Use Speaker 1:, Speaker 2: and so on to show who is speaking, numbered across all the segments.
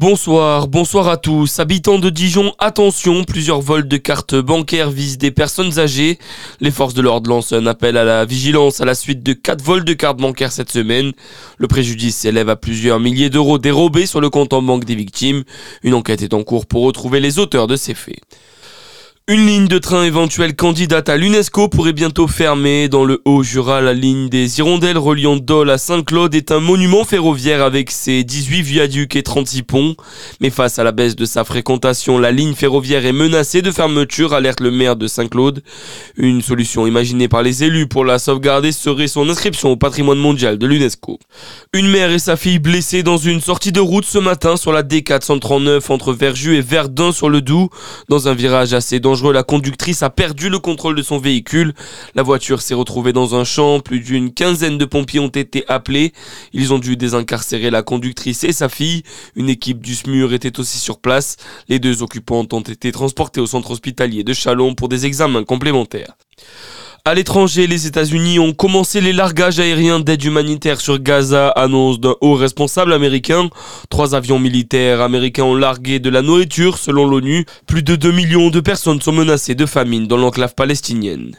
Speaker 1: Bonsoir, bonsoir à tous. Habitants de Dijon, attention, plusieurs vols de cartes bancaires visent des personnes âgées. Les forces de l'ordre lancent un appel à la vigilance à la suite de quatre vols de cartes bancaires cette semaine. Le préjudice s'élève à plusieurs milliers d'euros dérobés sur le compte en banque des victimes. Une enquête est en cours pour retrouver les auteurs de ces faits. Une ligne de train éventuelle candidate à l'UNESCO pourrait bientôt fermer. Dans le Haut-Jura, la ligne des Hirondelles reliant Dole à Saint-Claude est un monument ferroviaire avec ses 18 viaducs et 36 ponts. Mais face à la baisse de sa fréquentation, la ligne ferroviaire est menacée de fermeture, alerte le maire de Saint-Claude. Une solution imaginée par les élus pour la sauvegarder serait son inscription au patrimoine mondial de l'UNESCO. Une mère et sa fille blessées dans une sortie de route ce matin sur la D439 entre Verjus et Verdun sur le Doubs, dans un virage assez dangereux la conductrice a perdu le contrôle de son véhicule. La voiture s'est retrouvée dans un champ. Plus d'une quinzaine de pompiers ont été appelés. Ils ont dû désincarcérer la conductrice et sa fille. Une équipe du SMUR était aussi sur place. Les deux occupantes ont été transportées au centre hospitalier de Chalon pour des examens complémentaires. À l'étranger, les États-Unis ont commencé les largages aériens d'aide humanitaire sur Gaza, annonce d'un haut responsable américain. Trois avions militaires américains ont largué de la nourriture, selon l'ONU. Plus de 2 millions de personnes sont menacées de famine dans l'enclave palestinienne.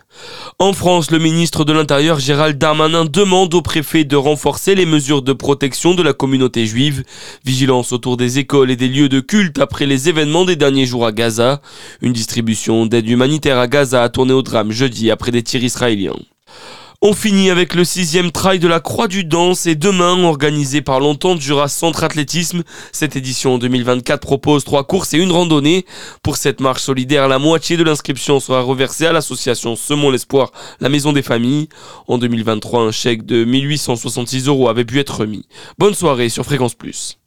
Speaker 1: En France, le ministre de l'Intérieur Gérald Darmanin demande au préfet de renforcer les mesures de protection de la communauté juive. Vigilance autour des écoles et des lieux de culte après les événements des derniers jours à Gaza. Une distribution d'aide humanitaire à Gaza a tourné au drame jeudi après des On finit avec le sixième trail de la Croix du Danse et demain, organisé par l'entente Jura Centre Athlétisme. Cette édition 2024 propose trois courses et une randonnée. Pour cette marche solidaire, la moitié de l'inscription sera reversée à l'association Semons l'Espoir, la Maison des Familles. En 2023, un chèque de 1866 euros avait pu être remis. Bonne soirée sur Fréquence Plus.